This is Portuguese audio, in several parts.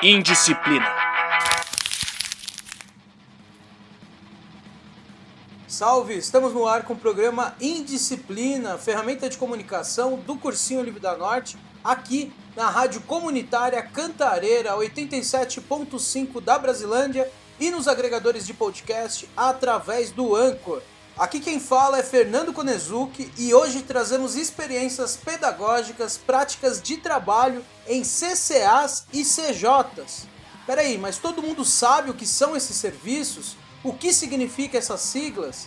Indisciplina. Salve! Estamos no ar com o programa Indisciplina, ferramenta de comunicação do Cursinho Livre da Norte, aqui na Rádio Comunitária Cantareira 87.5 da Brasilândia e nos agregadores de podcast através do Anchor. Aqui quem fala é Fernando Konezuki e hoje trazemos experiências pedagógicas, práticas de trabalho em CCAs e CJs. Peraí, mas todo mundo sabe o que são esses serviços? O que significa essas siglas?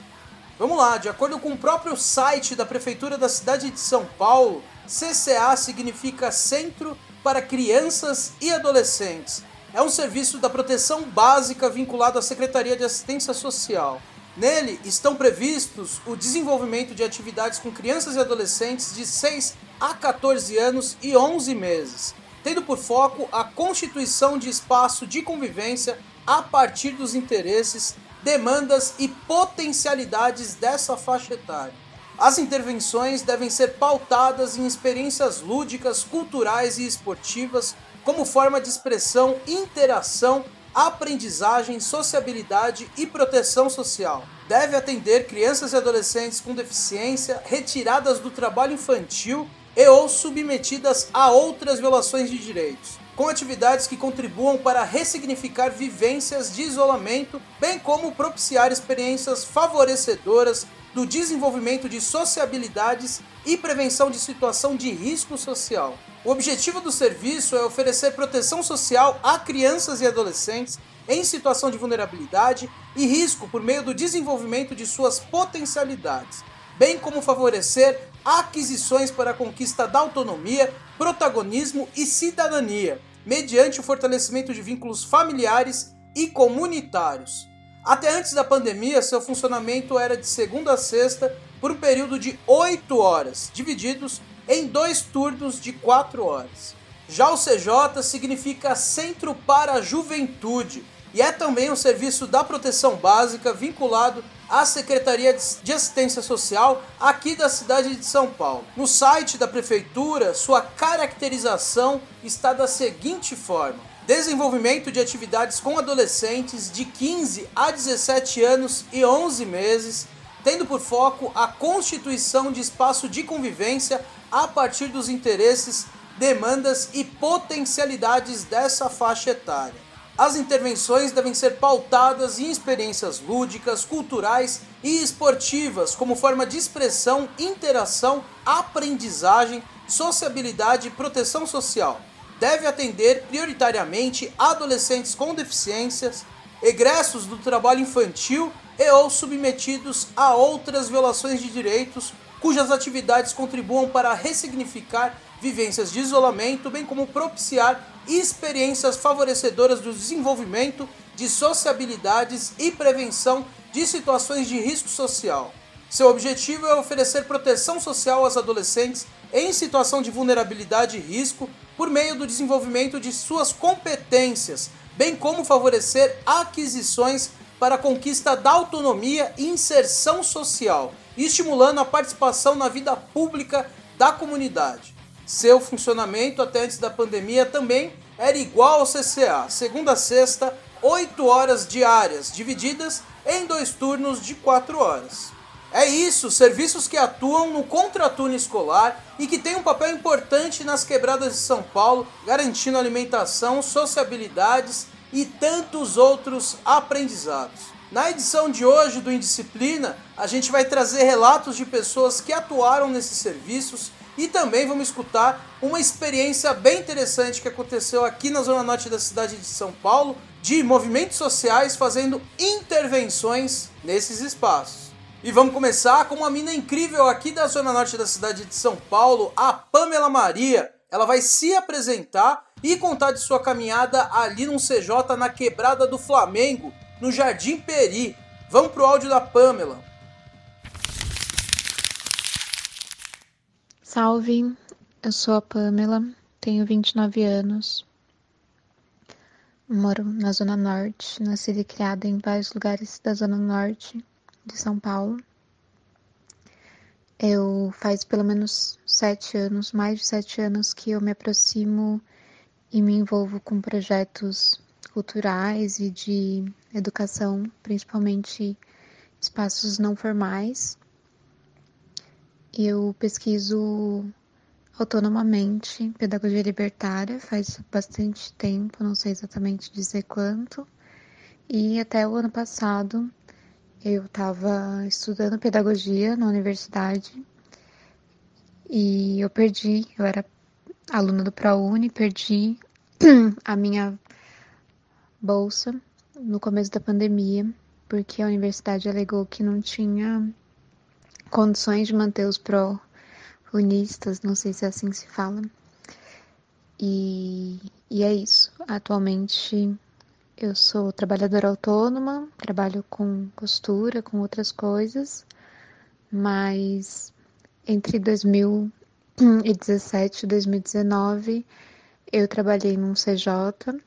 Vamos lá, de acordo com o próprio site da Prefeitura da cidade de São Paulo, CCA significa Centro para Crianças e Adolescentes. É um serviço da proteção básica vinculado à Secretaria de Assistência Social. Nele estão previstos o desenvolvimento de atividades com crianças e adolescentes de 6 a 14 anos e 11 meses, tendo por foco a constituição de espaço de convivência a partir dos interesses, demandas e potencialidades dessa faixa etária. As intervenções devem ser pautadas em experiências lúdicas, culturais e esportivas como forma de expressão, interação aprendizagem, sociabilidade e proteção social. Deve atender crianças e adolescentes com deficiência retiradas do trabalho infantil e ou submetidas a outras violações de direitos, com atividades que contribuam para ressignificar vivências de isolamento, bem como propiciar experiências favorecedoras do desenvolvimento de sociabilidades e prevenção de situação de risco social. O objetivo do serviço é oferecer proteção social a crianças e adolescentes em situação de vulnerabilidade e risco por meio do desenvolvimento de suas potencialidades, bem como favorecer aquisições para a conquista da autonomia, protagonismo e cidadania, mediante o fortalecimento de vínculos familiares e comunitários. Até antes da pandemia, seu funcionamento era de segunda a sexta por um período de 8 horas, divididos em dois turnos de 4 horas. Já o CJ significa Centro para a Juventude e é também um serviço da proteção básica vinculado à Secretaria de Assistência Social aqui da cidade de São Paulo. No site da prefeitura, sua caracterização está da seguinte forma: desenvolvimento de atividades com adolescentes de 15 a 17 anos e 11 meses, tendo por foco a constituição de espaço de convivência a partir dos interesses, demandas e potencialidades dessa faixa etária. As intervenções devem ser pautadas em experiências lúdicas, culturais e esportivas, como forma de expressão, interação, aprendizagem, sociabilidade e proteção social. Deve atender prioritariamente adolescentes com deficiências, egressos do trabalho infantil e ou submetidos a outras violações de direitos cujas atividades contribuam para ressignificar vivências de isolamento, bem como propiciar experiências favorecedoras do desenvolvimento de sociabilidades e prevenção de situações de risco social. Seu objetivo é oferecer proteção social aos adolescentes em situação de vulnerabilidade e risco por meio do desenvolvimento de suas competências, bem como favorecer aquisições para a conquista da autonomia e inserção social, estimulando a participação na vida pública da comunidade. Seu funcionamento até antes da pandemia também era igual ao CCA, segunda a sexta, 8 horas diárias, divididas em dois turnos de 4 horas. É isso, serviços que atuam no contraturno escolar e que têm um papel importante nas quebradas de São Paulo, garantindo alimentação, sociabilidades e tantos outros aprendizados. Na edição de hoje do Indisciplina, a gente vai trazer relatos de pessoas que atuaram nesses serviços e também vamos escutar uma experiência bem interessante que aconteceu aqui na zona norte da cidade de São Paulo, de movimentos sociais fazendo intervenções nesses espaços. E vamos começar com uma mina incrível aqui da zona norte da cidade de São Paulo, a Pamela Maria. Ela vai se apresentar e contar de sua caminhada ali num CJ na quebrada do Flamengo, no Jardim Peri. Vamos pro áudio da Pamela. Salve, eu sou a Pamela, tenho 29 anos. Moro na Zona Norte, nascida e criada em vários lugares da Zona Norte de São Paulo. Eu faz pelo menos sete anos, mais de sete anos, que eu me aproximo e me envolvo com projetos culturais e de educação, principalmente espaços não formais. Eu pesquiso autonomamente pedagogia libertária faz bastante tempo, não sei exatamente dizer quanto. E até o ano passado eu estava estudando pedagogia na universidade e eu perdi, eu era aluna do ProUni, perdi a minha bolsa no começo da pandemia, porque a universidade alegou que não tinha condições de manter os pró-unistas, não sei se é assim se fala. E, e é isso. Atualmente eu sou trabalhadora autônoma, trabalho com costura, com outras coisas, mas entre 2017 e 2019 eu trabalhei num CJ,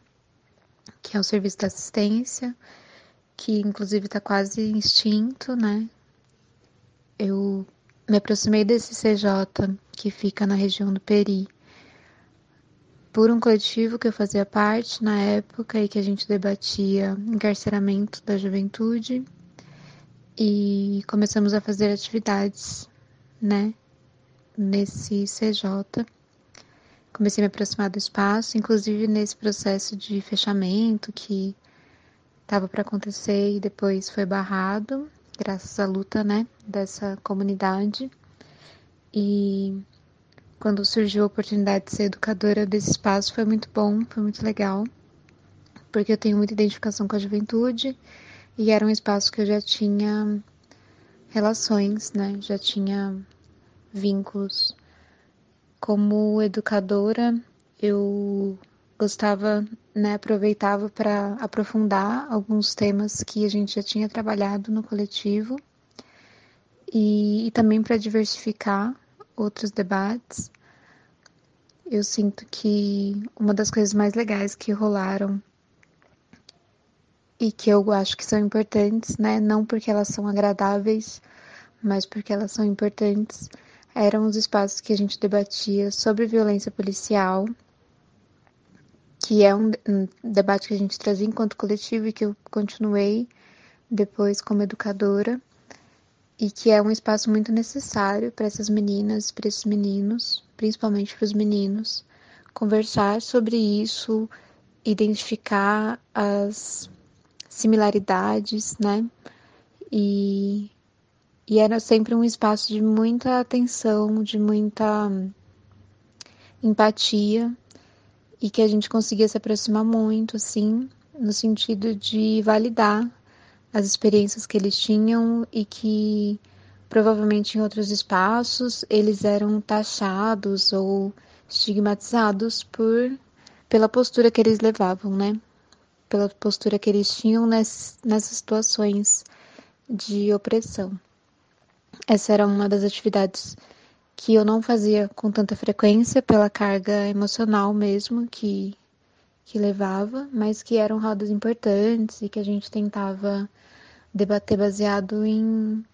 que é o Serviço de Assistência, que inclusive está quase extinto, né? Eu me aproximei desse CJ que fica na região do Peri por um coletivo que eu fazia parte na época e que a gente debatia encarceramento da juventude e começamos a fazer atividades, né, nesse CJ. Comecei a me aproximar do espaço, inclusive nesse processo de fechamento que estava para acontecer e depois foi barrado, graças à luta, né, dessa comunidade. E quando surgiu a oportunidade de ser educadora desse espaço, foi muito bom, foi muito legal, porque eu tenho muita identificação com a juventude e era um espaço que eu já tinha relações, né? Já tinha vínculos. Como educadora, eu gostava, né, aproveitava para aprofundar alguns temas que a gente já tinha trabalhado no coletivo e, e também para diversificar outros debates. Eu sinto que uma das coisas mais legais que rolaram e que eu acho que são importantes, né, não porque elas são agradáveis, mas porque elas são importantes, eram os espaços que a gente debatia sobre violência policial, que é um, debate que a gente trazia enquanto coletivo e que eu continuei depois como educadora e que é um espaço muito necessário para essas meninas, para esses meninos, principalmente para os meninos, conversar sobre isso, identificar as similaridades, né? E, e era sempre um espaço de muita atenção, de muita empatia e que a gente conseguia se aproximar muito, assim, no sentido de validar as experiências que eles tinham e que provavelmente em outros espaços eles eram taxados ou estigmatizados por pela postura que eles levavam, né? Pela postura que eles tinham nessas, nessas situações de opressão. Essa era uma das atividades que eu não fazia com tanta frequência pela carga emocional mesmo que que levava, mas que eram rodas importantes e que a gente tentava debater baseado em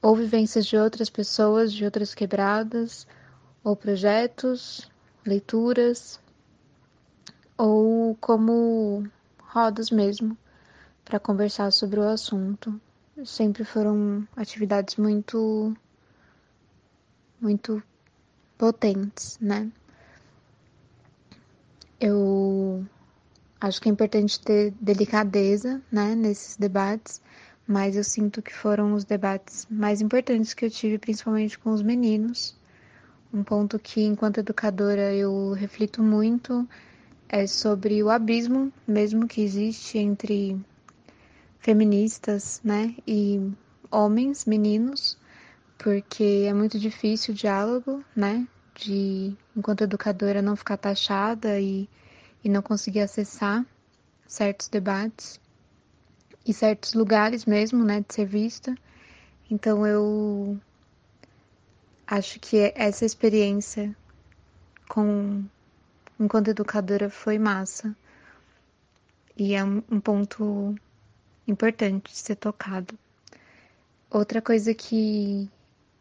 ou vivências de outras pessoas, de outras quebradas, ou projetos, leituras, ou como rodas mesmo para conversar sobre o assunto. Sempre foram atividades muito muito potentes, né? Eu acho que é importante ter delicadeza, né, nesses debates, mas eu sinto que foram os debates mais importantes que eu tive, principalmente com os meninos. Um ponto que, enquanto educadora, eu reflito muito é sobre o abismo mesmo que existe entre feministas, né, e homens, meninos, porque é muito difícil o diálogo, né, de enquanto educadora não ficar taxada e, e não conseguir acessar certos debates e certos lugares mesmo, né, de ser vista. Então eu acho que essa experiência com enquanto educadora foi massa. E é um ponto importante de ser tocado. Outra coisa que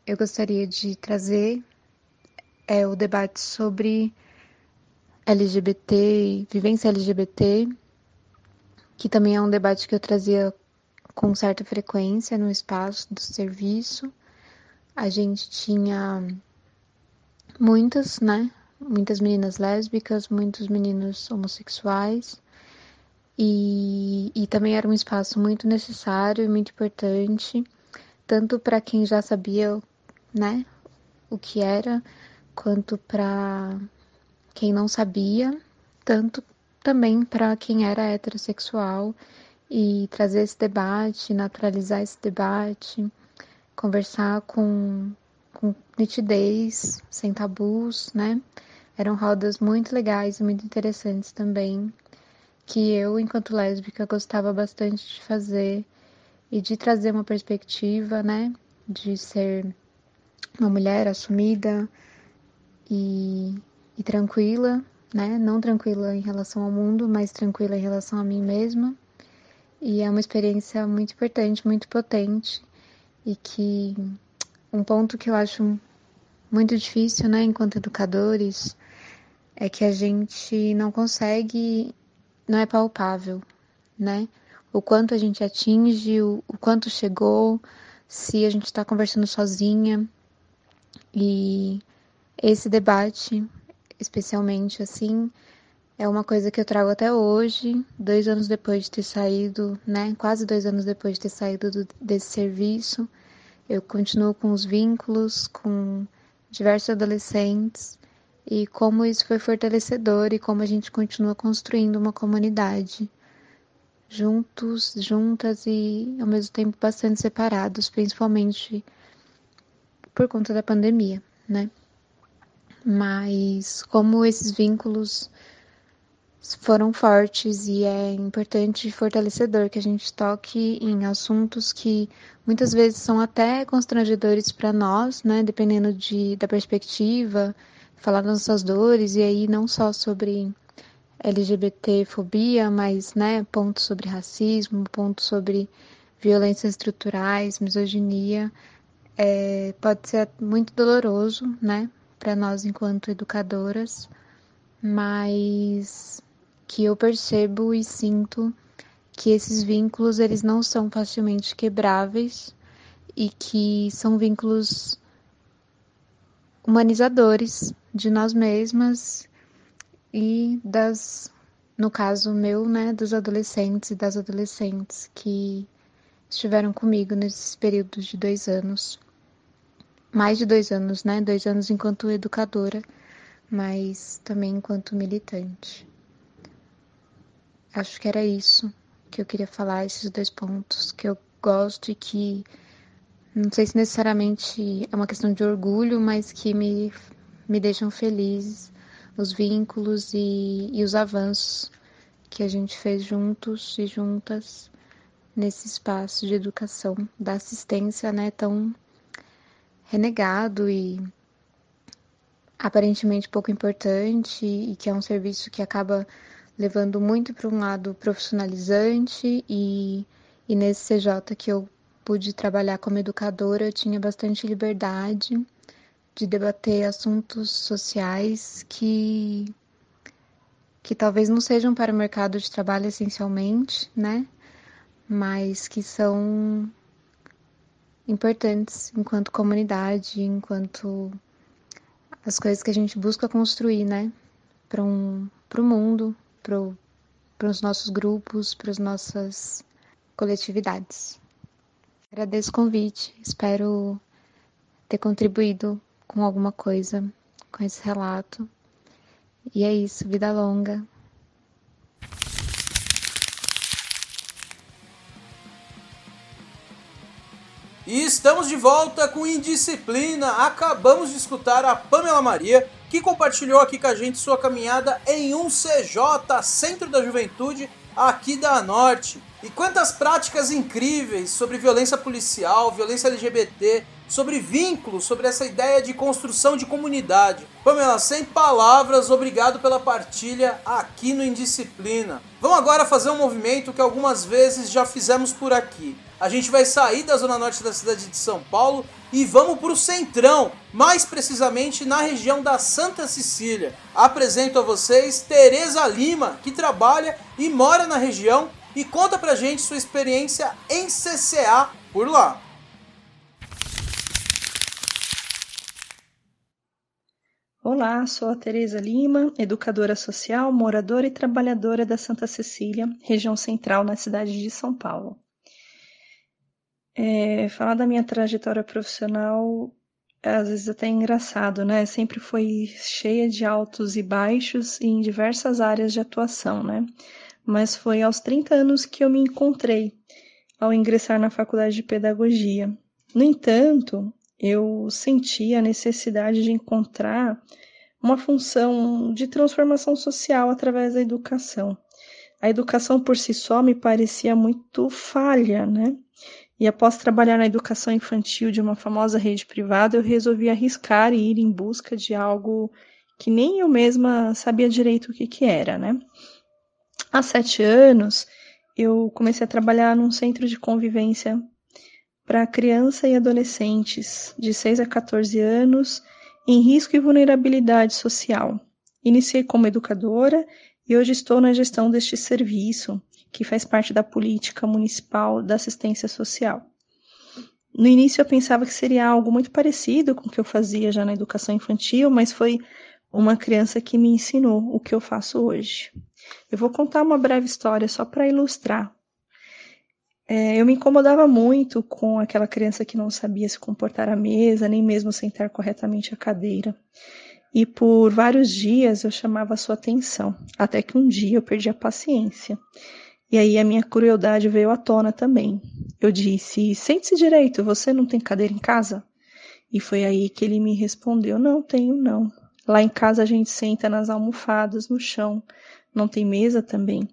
eu gostaria de trazer é o debate sobre LGBT, vivência LGBT, que também é um debate que eu trazia com certa frequência no espaço do serviço. A gente tinha muitas, né? Muitas meninas lésbicas, muitos meninos homossexuais. E, e também era um espaço muito necessário e muito importante, tanto para quem já sabia, né, o que era, quanto para quem não sabia, tanto também para quem era heterossexual e trazer esse debate, naturalizar esse debate, conversar com, com nitidez, sem tabus, né? Eram rodas muito legais e muito interessantes também, que eu, enquanto lésbica, gostava bastante de fazer e de trazer uma perspectiva, né? De ser uma mulher assumida e, e tranquila, né? Não tranquila em relação ao mundo, mas tranquila em relação a mim mesma. E é uma experiência muito importante, muito potente e que um ponto que eu acho muito difícil, né, enquanto educadores, é que a gente não consegue, não é palpável, né? O quanto a gente atinge, o, o quanto chegou, se a gente está conversando sozinha. E esse debate, especialmente assim, é uma coisa que eu trago até hoje, dois anos depois de ter saído, né? Quase dois anos depois de ter saído do, desse serviço. Eu continuo com os vínculos, com diversos adolescentes e como isso foi fortalecedor e como a gente continua construindo uma comunidade juntos, juntas e ao mesmo tempo bastante separados, principalmente por conta da pandemia, né? Mas como esses vínculos foram fortes e é importante e fortalecedor que a gente toque em assuntos que muitas vezes são até constrangedores para nós, né, dependendo de, da perspectiva, falar das nossas dores e aí não só sobre LGBT fobia, mas né, pontos sobre racismo, pontos sobre violências estruturais, misoginia, é, pode ser muito doloroso, né, para nós enquanto educadoras, mas que eu percebo e sinto que esses vínculos eles não são facilmente quebráveis e que são vínculos humanizadores de nós mesmas e das no caso meu, né, dos adolescentes e das adolescentes que estiveram comigo nesses períodos de dois anos, mais de dois anos, né, dois anos enquanto educadora, mas também enquanto militante. Acho que era isso que eu queria falar, esses dois pontos que eu gosto e que não sei se necessariamente é uma questão de orgulho, mas que me, me deixam felizes os vínculos e, e os avanços que a gente fez juntos e juntas nesse espaço de educação, da assistência, né, tão renegado e aparentemente pouco importante e que é um serviço que acaba levando muito para um lado profissionalizante e, e nesse CJ que eu pude trabalhar como educadora, eu tinha bastante liberdade de debater assuntos sociais que que talvez não sejam para o mercado de trabalho essencialmente, né? Mas que são importantes enquanto comunidade, enquanto as coisas que a gente busca construir, né? Para um, o mundo, para os nossos grupos, para as nossas coletividades. Agradeço o convite, espero ter contribuído com alguma coisa com esse relato. E é isso, vida longa. E estamos de volta com Indisciplina. Acabamos de escutar a Pamela Maria que compartilhou aqui com a gente sua caminhada em um CJ, Centro da Juventude, aqui da Norte. E quantas práticas incríveis sobre violência policial, violência LGBT, sobre vínculos, sobre essa ideia de construção de comunidade. Pamela, sem palavras, obrigado pela partilha aqui no Indisciplina. Vamos agora fazer um movimento que algumas vezes já fizemos por aqui. A gente vai sair da zona norte da cidade de São Paulo e vamos para o centrão, mais precisamente na região da Santa Cecília. Apresento a vocês Tereza Lima, que trabalha e mora na região e conta pra gente sua experiência em CCA por lá. Olá, sou a Tereza Lima, educadora social, moradora e trabalhadora da Santa Cecília, região central na cidade de São Paulo. É, falar da minha trajetória profissional é, às vezes até é engraçado, né? Sempre foi cheia de altos e baixos em diversas áreas de atuação, né? Mas foi aos 30 anos que eu me encontrei ao ingressar na faculdade de pedagogia. No entanto, eu senti a necessidade de encontrar uma função de transformação social através da educação. A educação por si só me parecia muito falha, né? E após trabalhar na educação infantil de uma famosa rede privada, eu resolvi arriscar e ir em busca de algo que nem eu mesma sabia direito o que, que era, né? Há sete anos, eu comecei a trabalhar num centro de convivência para criança e adolescentes de 6 a 14 anos em risco e vulnerabilidade social. Iniciei como educadora e hoje estou na gestão deste serviço, que faz parte da política municipal da assistência social. No início eu pensava que seria algo muito parecido com o que eu fazia já na educação infantil, mas foi uma criança que me ensinou o que eu faço hoje. Eu vou contar uma breve história só para ilustrar é, eu me incomodava muito com aquela criança que não sabia se comportar à mesa, nem mesmo sentar corretamente à cadeira. E por vários dias eu chamava a sua atenção, até que um dia eu perdi a paciência. E aí a minha crueldade veio à tona também. Eu disse: Sente-se direito, você não tem cadeira em casa? E foi aí que ele me respondeu: Não tenho, não. Lá em casa a gente senta nas almofadas, no chão. Não tem mesa também.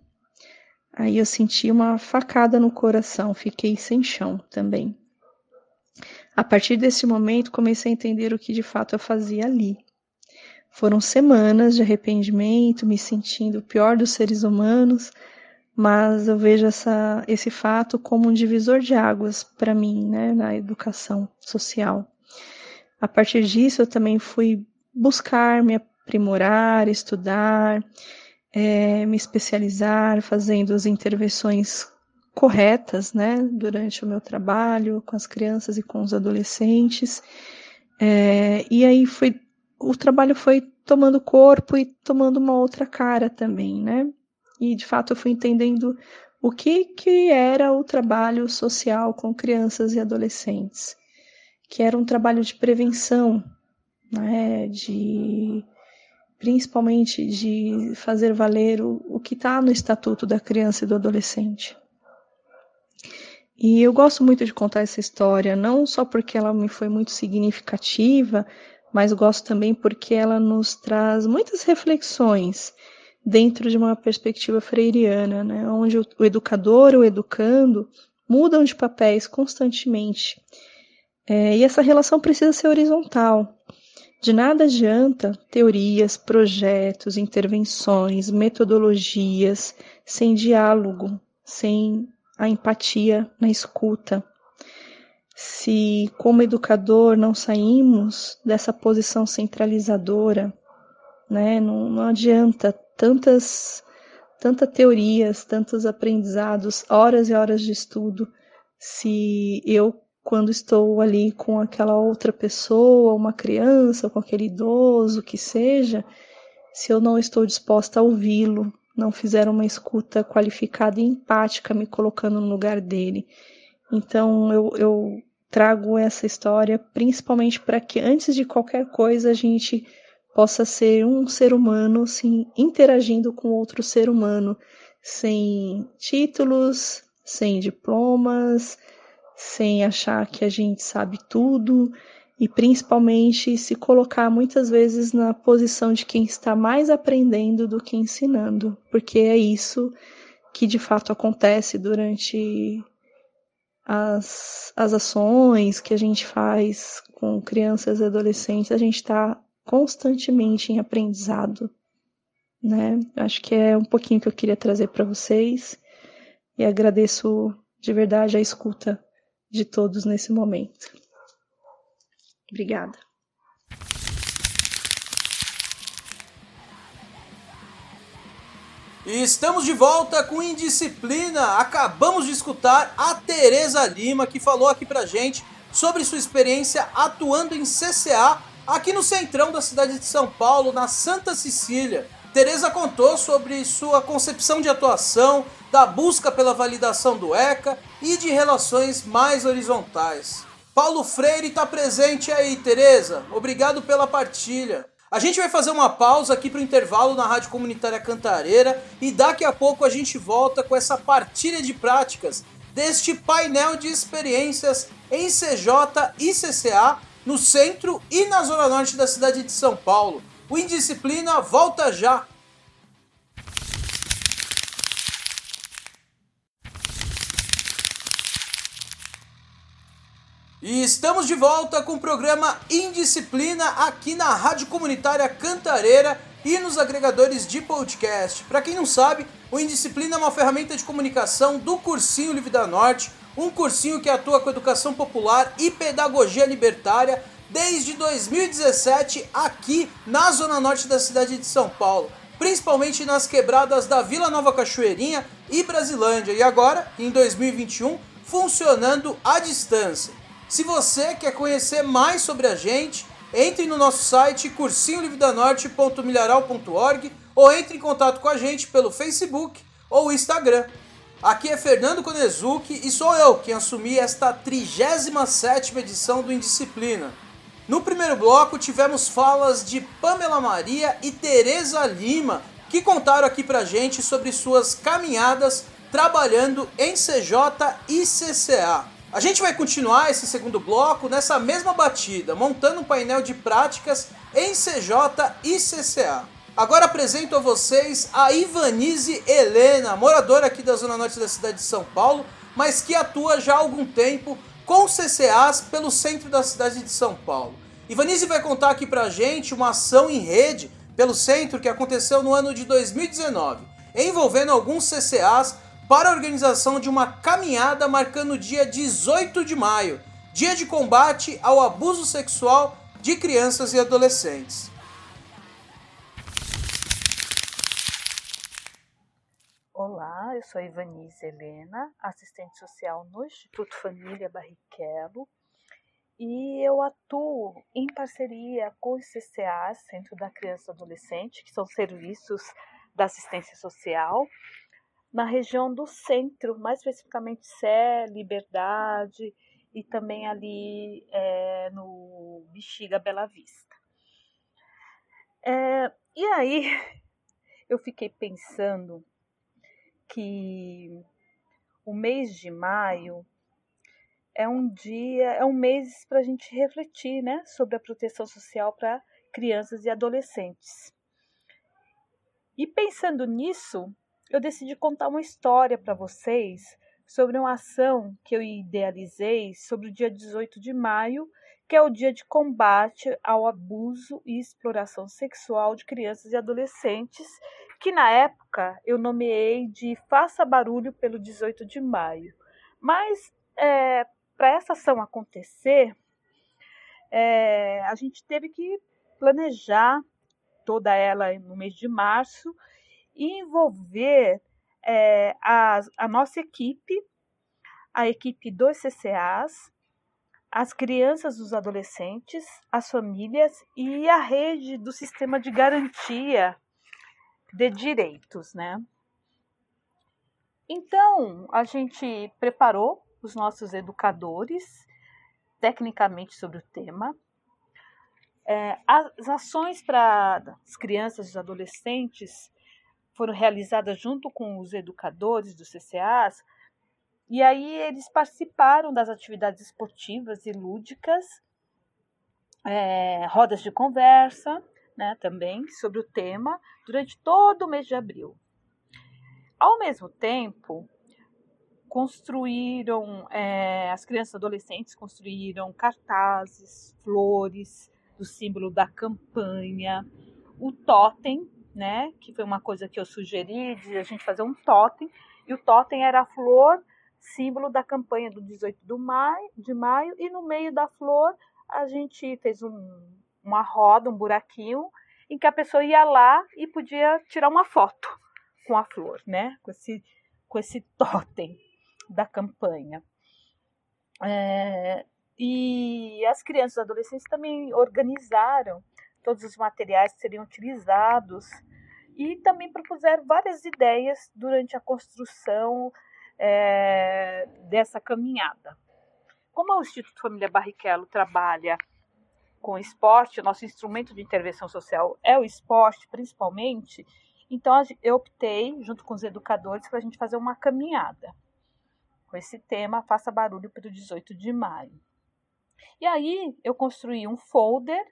Aí eu senti uma facada no coração, fiquei sem chão também. A partir desse momento, comecei a entender o que de fato eu fazia ali. Foram semanas de arrependimento, me sentindo o pior dos seres humanos, mas eu vejo essa, esse fato como um divisor de águas para mim, né, na educação social. A partir disso, eu também fui buscar me aprimorar, estudar, é, me especializar fazendo as intervenções corretas, né, durante o meu trabalho com as crianças e com os adolescentes. É, e aí foi, o trabalho foi tomando corpo e tomando uma outra cara também, né? E de fato eu fui entendendo o que que era o trabalho social com crianças e adolescentes, que era um trabalho de prevenção, né, de principalmente de fazer valer o, o que está no Estatuto da Criança e do Adolescente. E eu gosto muito de contar essa história, não só porque ela me foi muito significativa, mas gosto também porque ela nos traz muitas reflexões dentro de uma perspectiva freiriana, né, onde o, o educador, o educando, mudam de papéis constantemente. É, e essa relação precisa ser horizontal. De nada adianta teorias, projetos, intervenções, metodologias sem diálogo, sem a empatia na escuta. Se, como educador, não saímos dessa posição centralizadora, né, não, não adianta tantas, tantas teorias, tantos aprendizados, horas e horas de estudo, se eu quando estou ali com aquela outra pessoa, uma criança, com aquele idoso, que seja, se eu não estou disposta a ouvi-lo, não fizer uma escuta qualificada e empática, me colocando no lugar dele. Então eu, eu trago essa história principalmente para que antes de qualquer coisa a gente possa ser um ser humano, sim, interagindo com outro ser humano, sem títulos, sem diplomas, sem achar que a gente sabe tudo e principalmente se colocar muitas vezes na posição de quem está mais aprendendo do que ensinando, porque é isso que de fato acontece durante as, as ações que a gente faz com crianças e adolescentes, a gente está constantemente em aprendizado, né? Acho que é um pouquinho que eu queria trazer para vocês e agradeço de verdade a escuta de todos nesse momento. Obrigada. E estamos de volta com Indisciplina. Acabamos de escutar a Tereza Lima, que falou aqui pra gente sobre sua experiência atuando em CCA aqui no centrão da cidade de São Paulo, na Santa Cecília. Tereza contou sobre sua concepção de atuação, da busca pela validação do ECA e de relações mais horizontais. Paulo Freire está presente aí, Tereza. Obrigado pela partilha. A gente vai fazer uma pausa aqui para o intervalo na Rádio Comunitária Cantareira e daqui a pouco a gente volta com essa partilha de práticas deste painel de experiências em CJ e CCA no centro e na zona norte da cidade de São Paulo. O Indisciplina volta já! E estamos de volta com o programa Indisciplina aqui na Rádio Comunitária Cantareira e nos agregadores de podcast. Para quem não sabe, o Indisciplina é uma ferramenta de comunicação do Cursinho Livre da Norte, um cursinho que atua com educação popular e pedagogia libertária desde 2017 aqui na zona norte da cidade de São Paulo, principalmente nas quebradas da Vila Nova Cachoeirinha e Brasilândia, e agora, em 2021, funcionando à distância. Se você quer conhecer mais sobre a gente, entre no nosso site cursinholivedanorte.milharal.org ou entre em contato com a gente pelo Facebook ou Instagram. Aqui é Fernando Konezuki e sou eu quem assumi esta 37ª edição do Indisciplina. No primeiro bloco tivemos falas de Pamela Maria e Teresa Lima, que contaram aqui pra gente sobre suas caminhadas trabalhando em CJ e CCA. A gente vai continuar esse segundo bloco nessa mesma batida, montando um painel de práticas em CJ e CCA. Agora apresento a vocês a Ivanise Helena, moradora aqui da zona norte da cidade de São Paulo, mas que atua já há algum tempo com CCAs pelo centro da cidade de São Paulo. Ivanise vai contar aqui pra gente uma ação em rede pelo centro que aconteceu no ano de 2019, envolvendo alguns CCAs para a organização de uma caminhada marcando o dia 18 de maio, dia de combate ao abuso sexual de crianças e adolescentes. Olá, eu sou Ivanise Helena, assistente social no Instituto Família Barrichello e eu atuo em parceria com os CCAs, Centro da Criança e Adolescente, que são serviços da assistência social, na região do centro, mais especificamente Sé, Liberdade e também ali é, no Bexiga Bela Vista. É, e aí eu fiquei pensando que o mês de maio é um dia, é um mês para a gente refletir né, sobre a proteção social para crianças e adolescentes. E pensando nisso, eu decidi contar uma história para vocês sobre uma ação que eu idealizei sobre o dia 18 de maio, que é o dia de combate ao abuso e exploração sexual de crianças e adolescentes, que na época eu nomeei de Faça Barulho pelo 18 de maio. Mas é, para essa ação acontecer, é, a gente teve que planejar toda ela no mês de março envolver é, a, a nossa equipe, a equipe dos CCAs, as crianças, os adolescentes, as famílias e a rede do sistema de garantia de direitos, né? Então, a gente preparou os nossos educadores tecnicamente sobre o tema. É, as ações para as crianças e os adolescentes foram realizadas junto com os educadores dos CCAs, e aí eles participaram das atividades esportivas e lúdicas, é, rodas de conversa, né, também sobre o tema, durante todo o mês de abril. Ao mesmo tempo, construíram, é, as crianças e adolescentes construíram cartazes, flores do símbolo da campanha, o totem, né, que foi uma coisa que eu sugeri de a gente fazer um totem, e o totem era a flor, símbolo da campanha do 18 do maio, de maio, e no meio da flor a gente fez um, uma roda, um buraquinho, em que a pessoa ia lá e podia tirar uma foto com a flor, né, com esse, com esse totem da campanha. É, e as crianças e adolescentes também organizaram todos os materiais que seriam utilizados e também propuseram várias ideias durante a construção é, dessa caminhada. Como o Instituto Família Barrichello trabalha com esporte, nosso instrumento de intervenção social é o esporte principalmente, então eu optei, junto com os educadores, para a gente fazer uma caminhada com esse tema Faça Barulho para o 18 de maio. E aí eu construí um folder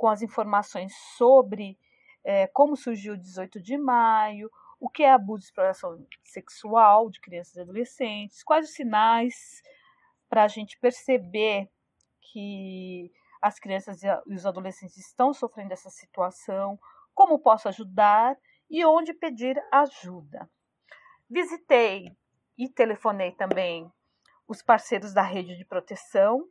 com as informações sobre é, como surgiu o 18 de maio, o que é abuso e exploração sexual de crianças e adolescentes, quais os sinais para a gente perceber que as crianças e os adolescentes estão sofrendo essa situação, como posso ajudar e onde pedir ajuda. Visitei e telefonei também os parceiros da rede de proteção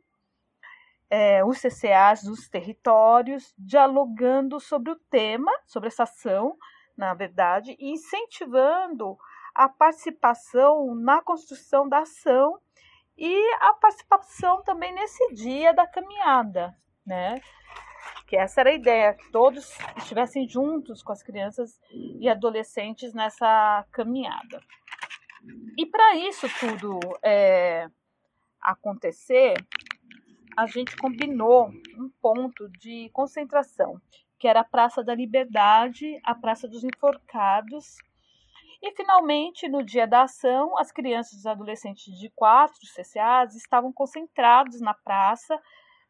é, os CCAs dos territórios, dialogando sobre o tema, sobre essa ação, na verdade, e incentivando a participação na construção da ação e a participação também nesse dia da caminhada, né? Que essa era a ideia, que todos estivessem juntos com as crianças e adolescentes nessa caminhada. E para isso tudo é, acontecer, a gente combinou um ponto de concentração, que era a Praça da Liberdade, a Praça dos Enforcados. E finalmente, no dia da ação, as crianças e os adolescentes de quatro CCAs estavam concentrados na praça,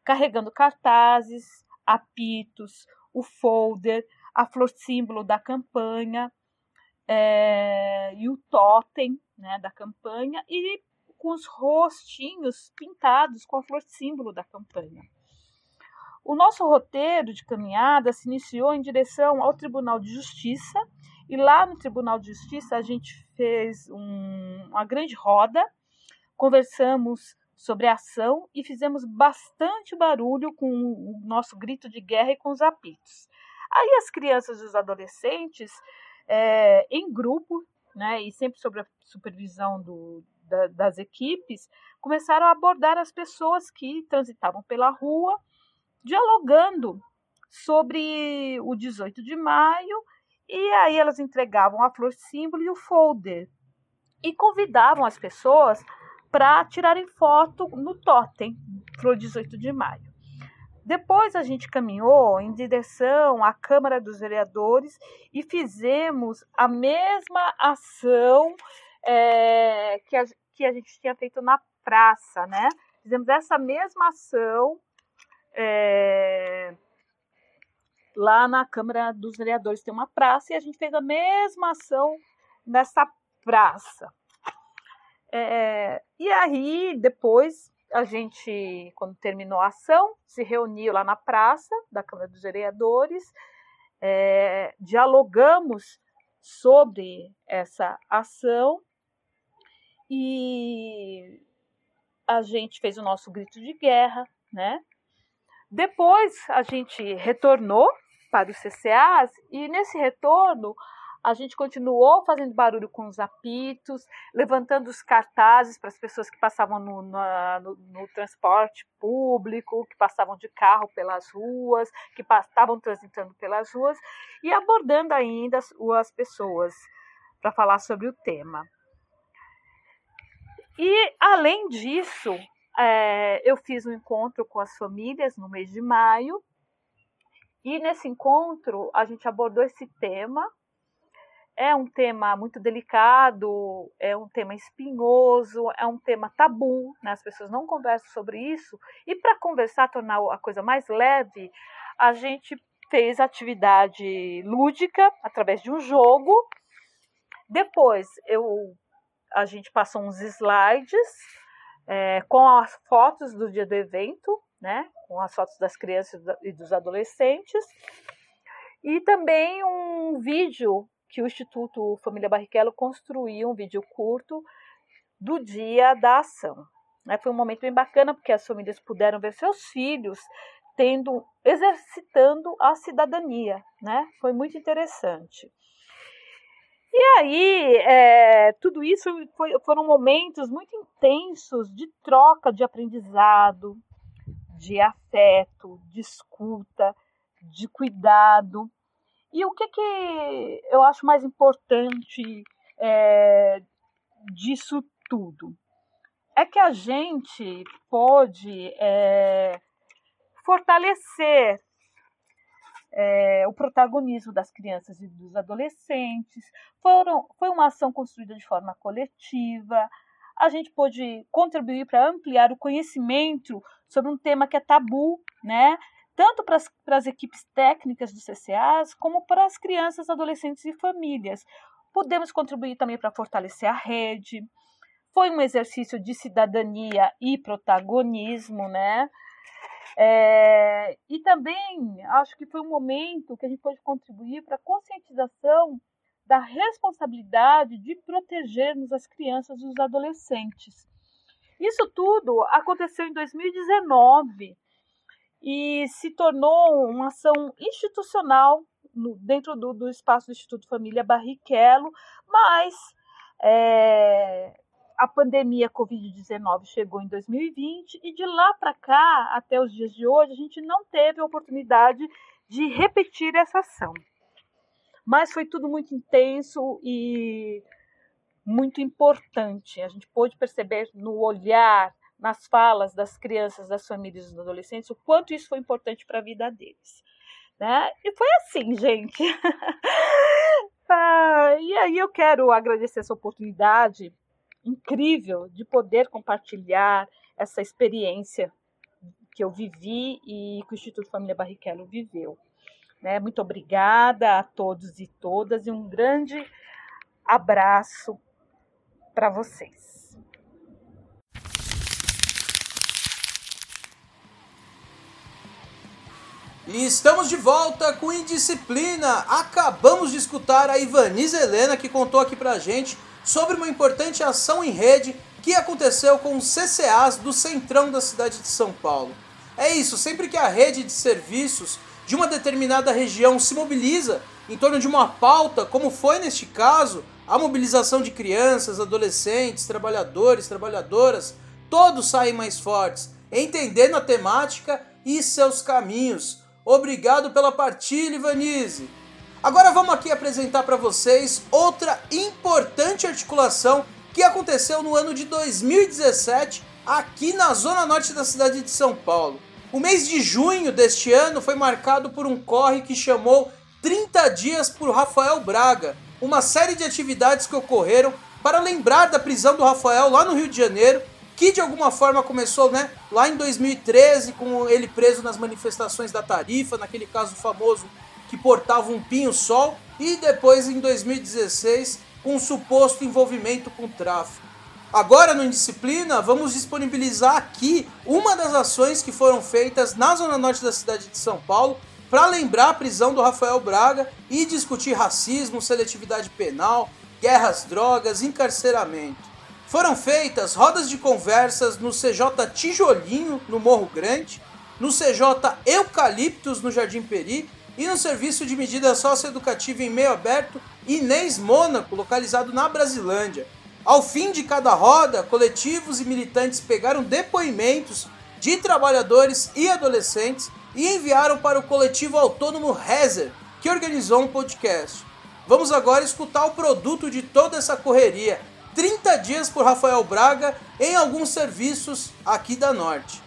carregando cartazes, apitos, o folder, a flor símbolo da campanha é, e o totem né, da campanha e com os rostinhos pintados com a flor símbolo da campanha. O nosso roteiro de caminhada se iniciou em direção ao Tribunal de Justiça e lá no Tribunal de Justiça a gente fez um, uma grande roda, conversamos sobre a ação e fizemos bastante barulho com o nosso grito de guerra e com os apitos. Aí as crianças e os adolescentes, é, em grupo, né, e sempre sob a supervisão do, da, das equipes, começaram a abordar as pessoas que transitavam pela rua, dialogando sobre o 18 de maio, e aí elas entregavam a flor símbolo e o folder, e convidavam as pessoas para tirarem foto no totem, flor 18 de maio. Depois a gente caminhou em direção à Câmara dos Vereadores e fizemos a mesma ação é, que, a, que a gente tinha feito na praça, né? Fizemos essa mesma ação é, lá na Câmara dos Vereadores, tem uma praça, e a gente fez a mesma ação nessa praça. É, e aí, depois, a gente, quando terminou a ação, se reuniu lá na praça da Câmara dos Vereadores, é, dialogamos sobre essa ação e a gente fez o nosso grito de guerra, né? Depois a gente retornou para os CCAs e nesse retorno a gente continuou fazendo barulho com os apitos, levantando os cartazes para as pessoas que passavam no, no, no, transporte público, que passavam de carro pelas ruas, que estavam transitando pelas ruas, e abordando ainda as, as pessoas para falar sobre o tema. E, além disso, é, eu fiz um encontro com as famílias no mês de maio. E nesse encontro a gente abordou esse tema. É um tema muito delicado, é um tema espinhoso, é um tema tabu, né? as pessoas não conversam sobre isso. E para conversar, tornar a coisa mais leve, a gente fez atividade lúdica através de um jogo Depois eu, a gente passou uns slides é, com as fotos do dia do evento, né? Com as fotos das crianças e dos adolescentes. E também um vídeo que o Instituto Família Barrichello construiu, um vídeo curto do dia da ação. Né? Foi um momento bem bacana porque as famílias puderam ver seus filhos tendo, exercitando a cidadania, né? Foi muito interessante. E aí, é, tudo isso foi, foram momentos muito intensos de troca de aprendizado, de afeto, de escuta, de cuidado. E o que, que eu acho mais importante é, disso tudo? É que a gente pode é, fortalecer é, o protagonismo das crianças e dos adolescentes. Foram, foi uma ação construída de forma coletiva. A gente pôde contribuir para ampliar o conhecimento sobre um tema que é tabu, né? tanto para as equipes técnicas dos CCAs, como para as crianças, adolescentes e famílias. Podemos contribuir também para fortalecer a rede. Foi um exercício de cidadania e protagonismo, né? É, e também acho que foi um momento que a gente pode contribuir para a conscientização da responsabilidade de protegermos as crianças e os adolescentes. Isso tudo aconteceu em 2019 e se tornou uma ação institucional no, dentro do, do, espaço do Instituto Família Barrichello, mas é, a pandemia Covid-19 chegou em 2020 e de lá para cá, até os dias de hoje, a gente não teve a oportunidade de repetir essa ação. Mas foi tudo muito intenso e muito importante. A gente pôde perceber no olhar, nas falas das crianças, das famílias e dos adolescentes, o quanto isso foi importante para a vida deles. Né? E foi assim, gente. ah, e aí eu quero agradecer essa oportunidade incrível de poder compartilhar essa experiência que eu vivi e que o Instituto Família Barrichello viveu. Né? Muito obrigada a todos e todas e um grande abraço para vocês. E estamos de volta com Indisciplina. Acabamos de escutar a Ivanise Helena que contou aqui pra gente sobre uma importante ação em rede que aconteceu com os CCAs do centrão da cidade de São Paulo. É isso, sempre que a rede de serviços de uma determinada região se mobiliza em torno de uma pauta, como foi neste caso, a mobilização de crianças, adolescentes, trabalhadores, trabalhadoras, todos saem mais fortes, entendendo a temática e seus caminhos. Obrigado pela partilha, Ivanise. Agora vamos aqui apresentar para vocês outra importante articulação que aconteceu no ano de 2017 aqui na zona norte da cidade de São Paulo. O mês de junho deste ano foi marcado por um corre que chamou 30 dias por Rafael Braga, uma série de atividades que ocorreram para lembrar da prisão do Rafael lá no Rio de Janeiro, que de alguma forma começou né, lá em 2013 com ele preso nas manifestações da Tarifa, naquele caso famoso que portava um pinho-sol, e depois em 2016 com um suposto envolvimento com tráfico. Agora no Indisciplina, vamos disponibilizar aqui uma das ações que foram feitas na zona norte da cidade de São Paulo para lembrar a prisão do Rafael Braga e discutir racismo, seletividade penal, guerras, drogas, encarceramento. Foram feitas rodas de conversas no CJ Tijolinho, no Morro Grande, no CJ Eucaliptus, no Jardim Peri, e no serviço de medida socioeducativa em meio aberto Inês Mônaco, localizado na Brasilândia. Ao fim de cada roda, coletivos e militantes pegaram depoimentos de trabalhadores e adolescentes e enviaram para o coletivo autônomo Rezer, que organizou um podcast. Vamos agora escutar o produto de toda essa correria. 30 dias por Rafael Braga em alguns serviços aqui da Norte.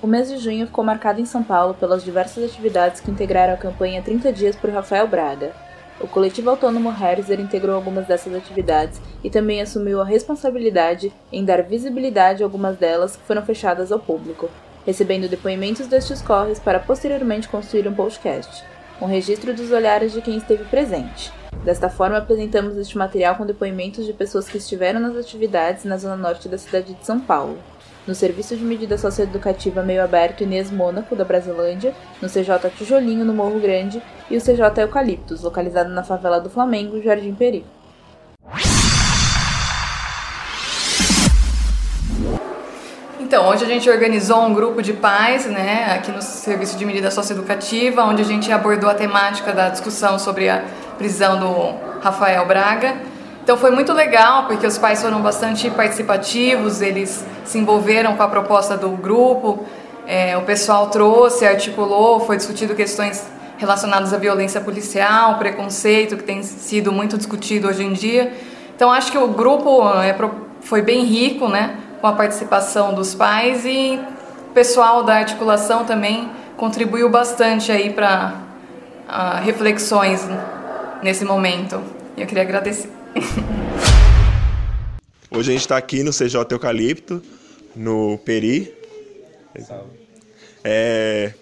O mês de junho ficou marcado em São Paulo pelas diversas atividades que integraram a campanha 30 Dias por Rafael Braga. O coletivo autônomo Herzer integrou algumas dessas atividades e também assumiu a responsabilidade em dar visibilidade a algumas delas que foram fechadas ao público. Recebendo depoimentos destes corres para posteriormente construir um podcast, um registro dos olhares de quem esteve presente. Desta forma, apresentamos este material com depoimentos de pessoas que estiveram nas atividades na zona norte da cidade de São Paulo, no Serviço de Medida Socioeducativa Meio Aberto Inês Mônaco, da Brasilândia, no CJ Tijolinho, no Morro Grande, e o CJ Eucaliptus, localizado na favela do Flamengo, Jardim Peri. Então, hoje a gente organizou um grupo de pais, né, aqui no Serviço de Medida Socioeducativa, onde a gente abordou a temática da discussão sobre a prisão do Rafael Braga. Então foi muito legal, porque os pais foram bastante participativos, eles se envolveram com a proposta do grupo, é, o pessoal trouxe, articulou, foi discutido questões relacionadas à violência policial, preconceito, que tem sido muito discutido hoje em dia. Então acho que o grupo é, foi bem rico, né? Com a participação dos pais e o pessoal da articulação também contribuiu bastante aí para uh, ah, reflexões nesse momento. E eu queria agradecer. Hoje a gente está aqui no CJ Eucalipto, no Peri. É,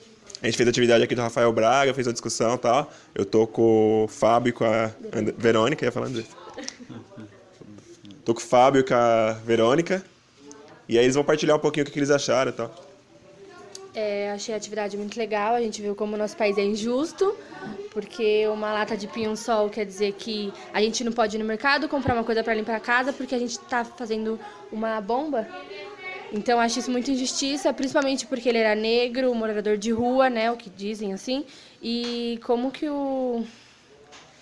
a gente fez a atividade aqui do Rafael Braga, fez a discussão e tal. Eu tô com o Fábio e com a Verônica, ia falando isso. Tô com o Fábio e com a Verônica. E aí eles vão partilhar um pouquinho o que, eles acharam e tal. É, achei a atividade muito legal. A gente viu como o nosso país é injusto, porque uma lata de pinhão-sol quer dizer que a gente não pode ir no mercado comprar uma coisa para limpar a casa porque a gente está fazendo uma bomba. Então acho isso muito injustiça, principalmente porque ele era negro, morador de rua, né, o que dizem assim, e como que o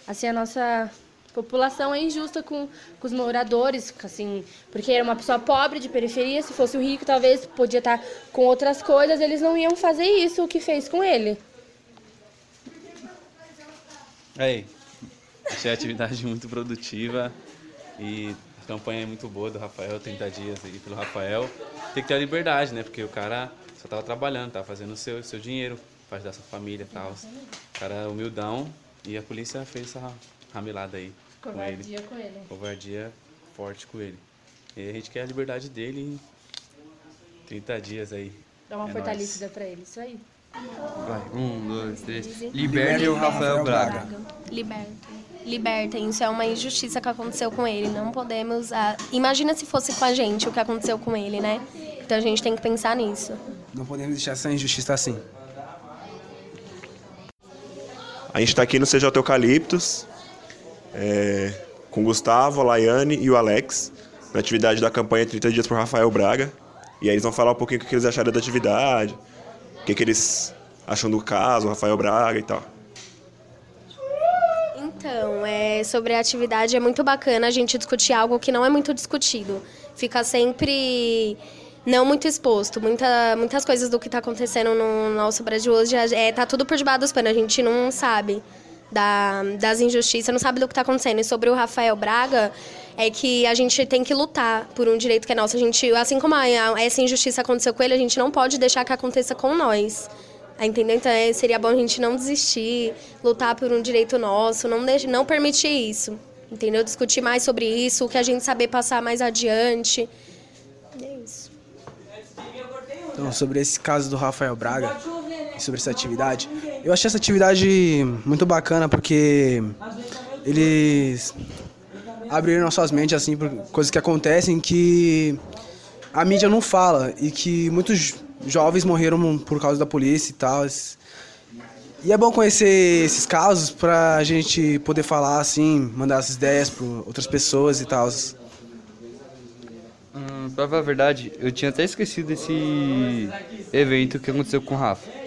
assim a nossa população é injusta com, com os moradores, assim, porque era uma pessoa pobre de periferia, se fosse o rico, talvez podia estar com outras coisas, eles não iam fazer isso o que fez com ele. Aí, achei a atividade muito produtiva e a campanha é muito boa do Rafael, 30 dias aí pelo Rafael. Tem que ter a liberdade, né? Porque o cara só tava trabalhando, tava fazendo o seu, seu dinheiro, faz da sua família e tal. O cara é humildão e a polícia fez essa ramelada aí. Covardia com ele. Covardia forte com ele. E a gente quer a liberdade dele em 30 dias aí. Dá uma é fortalecida pra ele, isso aí. Vai, um, dois, três. Libertem o Rafael Braga. Libertem. Libertem. Isso é uma injustiça que aconteceu com ele. Não podemos. Ah, imagina se fosse com a gente o que aconteceu com ele, né? Então a gente tem que pensar nisso. Não podemos deixar essa injustiça assim. A gente está aqui no CJ Eucaliptos, é, com o Gustavo, a Laiane e o Alex, na atividade da campanha 30 Dias por Rafael Braga. E aí eles vão falar um pouquinho o que eles acharam da atividade, o que, que eles acham do caso, Rafael Braga e tal. Então, é, sobre a atividade é muito bacana a gente discutir algo que não é muito discutido. Fica sempre não muito exposto. Muita, muitas coisas do que está acontecendo no nosso Brasil hoje é, tá tudo por debaixo dos panos, a gente não sabe da, das injustiças, não sabe do que está acontecendo. E sobre o Rafael Braga, é que a gente tem que lutar por um direito que é nosso. A gente, assim como a, essa injustiça aconteceu com ele, a gente não pode deixar que aconteça com nós. Entendeu? Então é, seria bom a gente não desistir, lutar por um direito nosso, não, deixe, não permitir isso. Entendeu? Discutir mais sobre isso, o que a gente saber passar mais adiante. É isso. Então, sobre esse caso do Rafael Braga, sobre essa atividade. Eu achei essa atividade muito bacana porque eles abriram nossas mentes assim por coisas que acontecem que a mídia não fala e que muitos jovens morreram por causa da polícia e tal. E é bom conhecer esses casos pra gente poder falar assim, mandar as ideias para outras pessoas e tal. Hum, pra falar a verdade, eu tinha até esquecido desse evento que aconteceu com o Rafa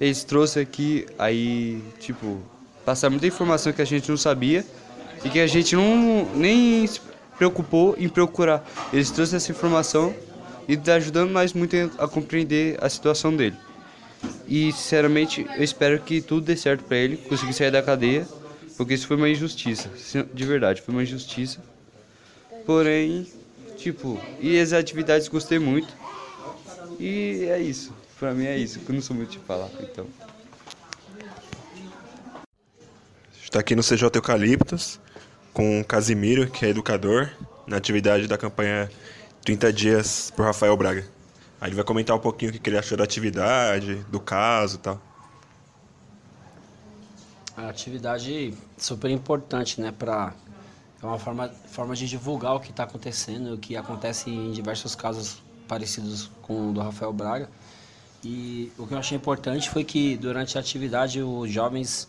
eles trouxeram aqui, aí, tipo, passar muita informação que a gente não sabia e que a gente não nem se preocupou em procurar. Eles trouxeram essa informação e está ajudando nós muito a compreender a situação dele. E, sinceramente, eu espero que tudo dê certo para ele, conseguir sair da cadeia, porque isso foi uma injustiça, de verdade, foi uma injustiça. Porém, tipo, e as atividades gostei muito. E é isso. Pra mim é isso, que eu não sou muito de falar, então. Está aqui no CJ Eucaliptus com o Casimiro, que é educador, na atividade da campanha 30 Dias por Rafael Braga. Aí ele vai comentar um pouquinho o que ele achou da atividade, do caso e tal. A atividade super importante, né, para é uma forma, forma de divulgar o que está acontecendo, o que acontece em diversos casos parecidos com o do Rafael Braga. E o que eu achei importante foi que durante a atividade os jovens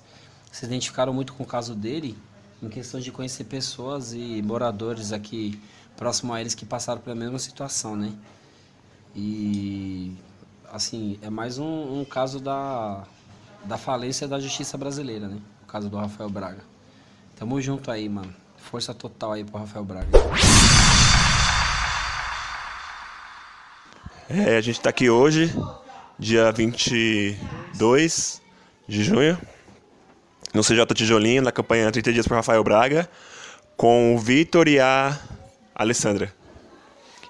se identificaram muito com o caso dele, em questão de conhecer pessoas e moradores aqui próximo a eles que passaram pela mesma situação, né? E assim, é mais um, um caso da, da falência da justiça brasileira, né? O caso do Rafael Braga. Tamo junto aí, mano. Força total aí pro Rafael Braga. É, a gente tá aqui hoje, dia 22 de junho, no CJ Tijolinho, na campanha 30 Dias pro Rafael Braga, com o Vitor e a Alessandra.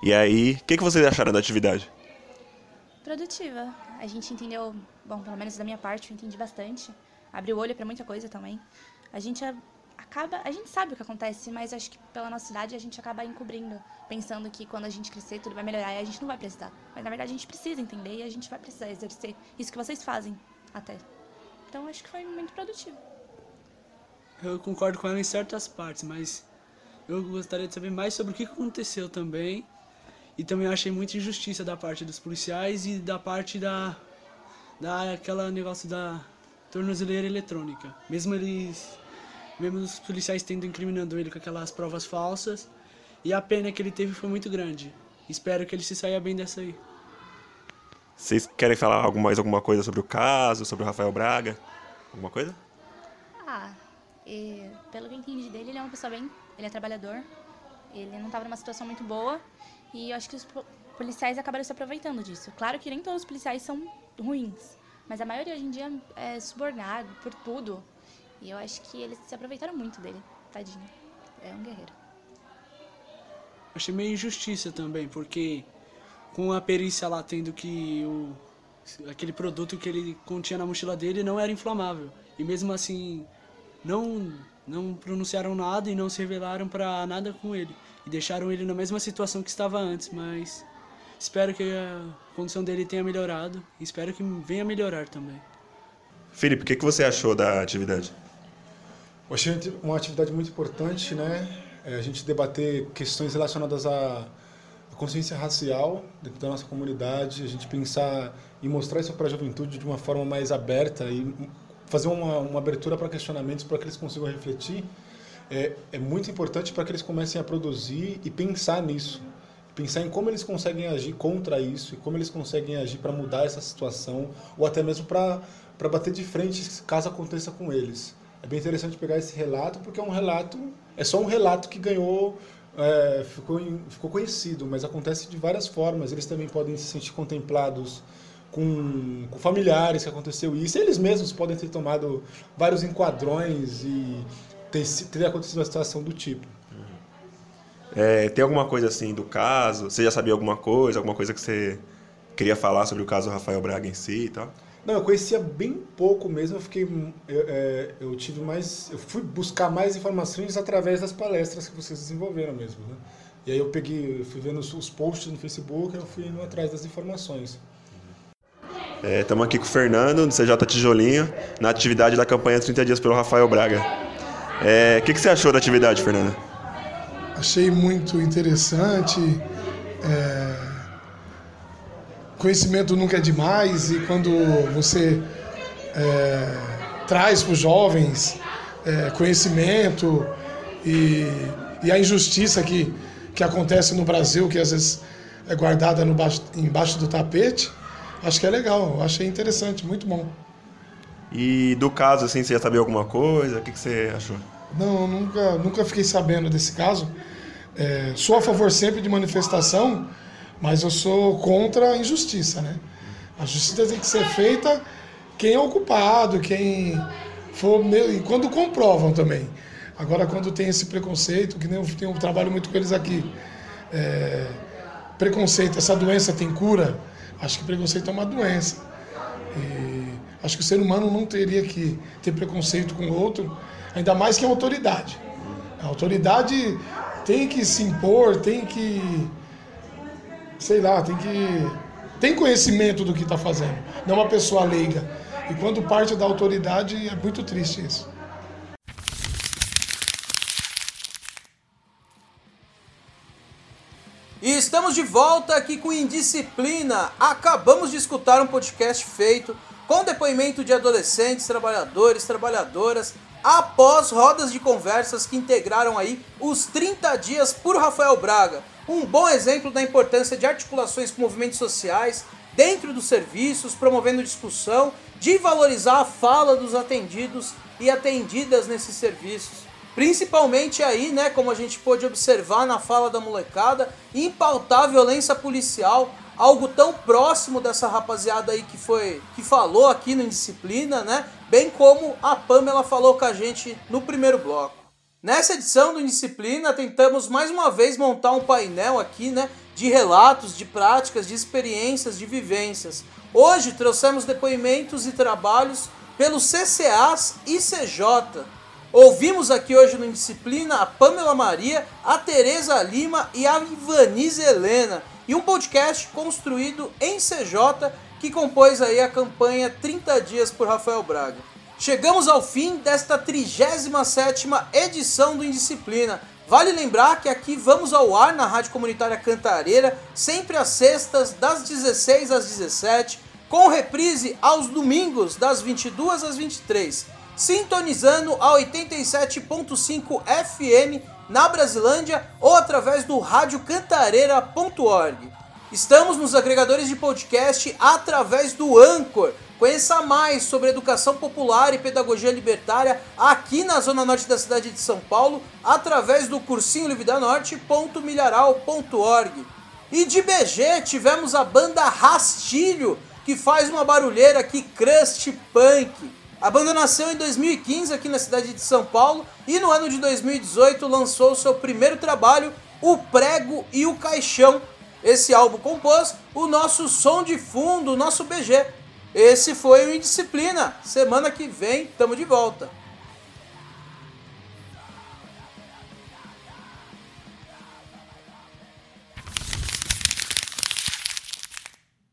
E aí, o que, que vocês acharam da atividade? Produtiva. A gente entendeu, bom, pelo menos da minha parte, eu entendi bastante. Abriu o olho para muita coisa também. A gente acaba, a gente sabe o que acontece, mas acho que pela nossa idade a gente acaba encobrindo, pensando que quando a gente crescer tudo vai melhorar e a gente não vai precisar. Mas na verdade a gente precisa entender e a gente vai precisar exercer isso que vocês fazem até. Então acho que foi muito produtivo. Eu concordo com ela em certas partes, mas eu gostaria de saber mais sobre o que aconteceu também. E também achei muita injustiça da parte dos policiais e da parte da da aquela negócio da tornozeleira eletrônica. Mesmo eles mesmo os policiais tendo incriminando ele com aquelas provas falsas. E a pena que ele teve foi muito grande. Espero que ele se saia bem dessa aí. Vocês querem falar algo mais alguma coisa sobre o caso, sobre o Rafael Braga? Alguma coisa? Ah, e, pelo que eu entendi dele, ele é uma pessoa bem. Ele é trabalhador. Ele não estava numa situação muito boa. E eu acho que os policiais acabaram se aproveitando disso. Claro que nem todos os policiais são ruins. Mas a maioria hoje em dia é subornado por tudo. E eu acho que eles se aproveitaram muito dele. Tadinho. É um guerreiro. Achei meio injustiça também, porque com a perícia lá tendo que o, aquele produto que ele continha na mochila dele não era inflamável. E mesmo assim, não, não pronunciaram nada e não se revelaram para nada com ele. E deixaram ele na mesma situação que estava antes, mas espero que a condição dele tenha melhorado e espero que venha melhorar também. Felipe, o que, que você achou da atividade? Eu achei uma atividade muito importante, né? É a gente debater questões relacionadas à consciência racial dentro da nossa comunidade, a gente pensar e mostrar isso para a juventude de uma forma mais aberta e fazer uma, uma abertura para questionamentos para que eles consigam refletir é, é muito importante para que eles comecem a produzir e pensar nisso pensar em como eles conseguem agir contra isso e como eles conseguem agir para mudar essa situação ou até mesmo para bater de frente caso aconteça com eles. É bem interessante pegar esse relato, porque é um relato, é só um relato que ganhou, é, ficou, ficou conhecido, mas acontece de várias formas. Eles também podem se sentir contemplados com, com familiares que aconteceu isso. Eles mesmos podem ter tomado vários enquadrões e ter, ter acontecido uma situação do tipo. É, tem alguma coisa assim do caso? Você já sabia alguma coisa? Alguma coisa que você queria falar sobre o caso Rafael Braga em si e tal? Não, eu conhecia bem pouco mesmo. Eu fiquei, eu, é, eu, tive mais, eu fui buscar mais informações através das palestras que vocês desenvolveram mesmo, né? E aí eu peguei, eu fui vendo os, os posts no Facebook, eu fui indo atrás das informações. Estamos é, aqui com o Fernando, do CJ Tijolinho, na atividade da campanha 30 Dias pelo Rafael Braga. O é, que, que você achou da atividade, Fernando? Achei muito interessante. É conhecimento nunca é demais e quando você é, traz para os jovens é, conhecimento e, e, a injustiça que, que acontece no Brasil, que às vezes é guardada no baixo, embaixo do tapete, acho que é legal, achei interessante, muito bom. E do caso, assim, você já sabia alguma coisa? O que, que você achou? Não, nunca, nunca fiquei sabendo desse caso. É, sou a favor sempre de manifestação, mas eu sou contra a injustiça, né? A justiça tem que ser feita quem é o culpado, quem for. E quando comprovam também. Agora, quando tem esse preconceito, que nem eu tenho trabalho muito com eles aqui, é, preconceito, essa doença tem cura? Acho que preconceito é uma doença. E acho que o ser humano não teria que ter preconceito com o outro, ainda mais que a autoridade. A autoridade tem que se impor, tem que sei lá, tem que tem conhecimento do que está fazendo, não uma pessoa leiga. E quando parte da autoridade, é muito triste isso. E estamos de volta aqui com Indisciplina. Acabamos de escutar um podcast feito com depoimento de adolescentes, trabalhadores, trabalhadoras, após rodas de conversas que integraram aí os 30 dias por Rafael Braga. Um bom exemplo da importância de articulações com movimentos sociais dentro dos serviços, promovendo discussão, de valorizar a fala dos atendidos e atendidas nesses serviços. Principalmente aí, né, como a gente pôde observar na fala da molecada, em pautar a violência policial, algo tão próximo dessa rapaziada aí que foi que falou aqui no Indisciplina, né? Bem como a Pamela falou com a gente no primeiro bloco. Nessa edição do Indisciplina, tentamos mais uma vez montar um painel aqui, né, de relatos, de práticas, de experiências, de vivências. Hoje trouxemos depoimentos e trabalhos pelos CCAs e CJ, Ouvimos aqui hoje no Indisciplina a Pamela Maria, a Tereza Lima e a Ivanize Helena. E um podcast construído em CJ que compôs aí a campanha 30 dias por Rafael Braga. Chegamos ao fim desta 37ª edição do Indisciplina. Vale lembrar que aqui vamos ao ar na Rádio Comunitária Cantareira, sempre às sextas, das 16 às 17, com reprise aos domingos, das 22 às 23 sintonizando a 87.5 FM na Brasilândia ou através do radiocantareira.org. Estamos nos agregadores de podcast através do Anchor. Conheça mais sobre educação popular e pedagogia libertária aqui na zona norte da cidade de São Paulo através do cursinho lividanorte.milharal.org. E de BG tivemos a banda Rastilho, que faz uma barulheira que crust punk. A banda nasceu em 2015 aqui na cidade de São Paulo e no ano de 2018 lançou seu primeiro trabalho, O Prego e o Caixão. Esse álbum compôs o nosso som de fundo, o nosso BG. Esse foi o Indisciplina. Semana que vem, tamo de volta.